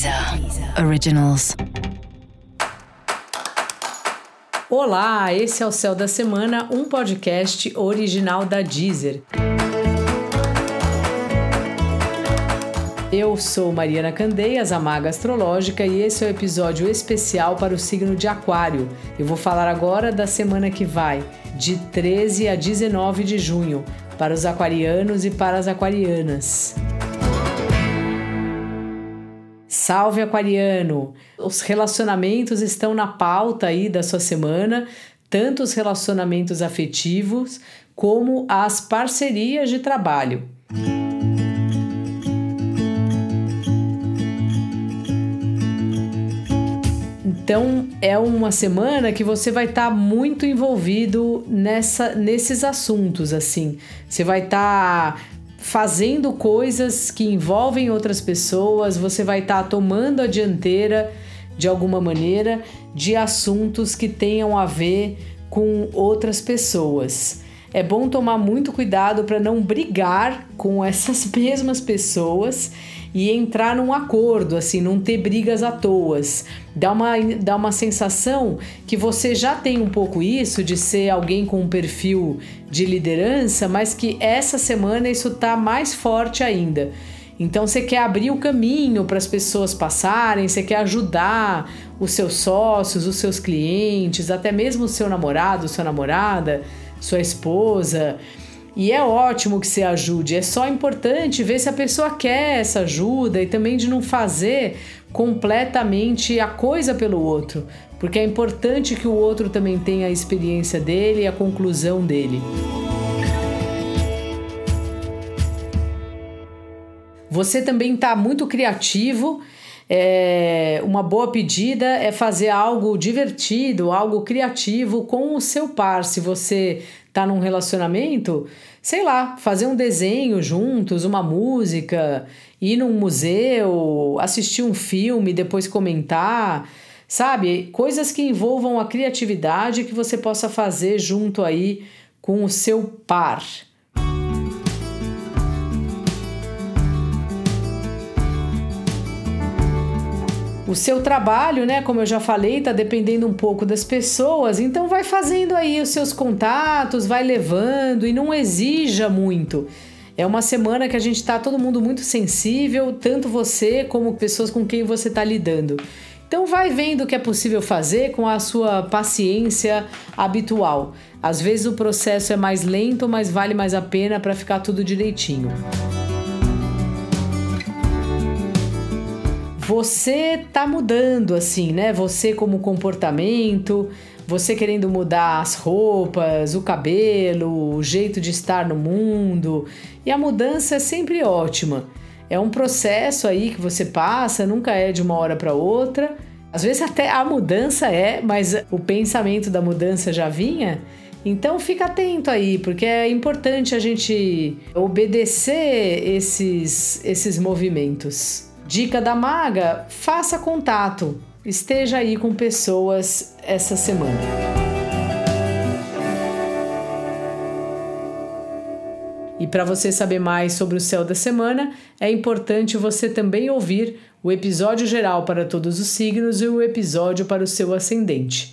Deezer Originals. Olá, esse é o Céu da Semana, um podcast original da Deezer. Eu sou Mariana Candeias, a Maga Astrológica, e esse é o um episódio especial para o signo de Aquário. Eu vou falar agora da semana que vai, de 13 a 19 de junho, para os aquarianos e para as aquarianas. Salve Aquariano! Os relacionamentos estão na pauta aí da sua semana, tanto os relacionamentos afetivos como as parcerias de trabalho. Então é uma semana que você vai estar tá muito envolvido nessa, nesses assuntos assim. Você vai estar tá fazendo coisas que envolvem outras pessoas, você vai estar tá tomando a dianteira de alguma maneira de assuntos que tenham a ver com outras pessoas. É bom tomar muito cuidado para não brigar com essas mesmas pessoas e entrar num acordo, assim, não ter brigas à toas. Dá uma, dá uma sensação que você já tem um pouco isso de ser alguém com um perfil de liderança, mas que essa semana isso tá mais forte ainda. Então você quer abrir o caminho para as pessoas passarem, você quer ajudar os seus sócios, os seus clientes, até mesmo o seu namorado, sua namorada, sua esposa. E é ótimo que você ajude, é só importante ver se a pessoa quer essa ajuda e também de não fazer completamente a coisa pelo outro, porque é importante que o outro também tenha a experiência dele e a conclusão dele. Você também está muito criativo. É, uma boa pedida é fazer algo divertido, algo criativo com o seu par. Se você tá num relacionamento, sei lá, fazer um desenho juntos, uma música, ir num museu, assistir um filme, depois comentar, sabe? Coisas que envolvam a criatividade que você possa fazer junto aí com o seu par. O seu trabalho, né, como eu já falei, está dependendo um pouco das pessoas, então vai fazendo aí os seus contatos, vai levando e não exija muito. É uma semana que a gente está todo mundo muito sensível, tanto você como pessoas com quem você está lidando. Então vai vendo o que é possível fazer com a sua paciência habitual. Às vezes o processo é mais lento, mas vale mais a pena para ficar tudo direitinho. Você tá mudando assim, né? Você como comportamento, você querendo mudar as roupas, o cabelo, o jeito de estar no mundo. E a mudança é sempre ótima. É um processo aí que você passa, nunca é de uma hora para outra. Às vezes até a mudança é, mas o pensamento da mudança já vinha. Então fica atento aí, porque é importante a gente obedecer esses, esses movimentos. Dica da maga: faça contato. Esteja aí com pessoas essa semana. E para você saber mais sobre o céu da semana, é importante você também ouvir o episódio geral para todos os signos e o episódio para o seu ascendente.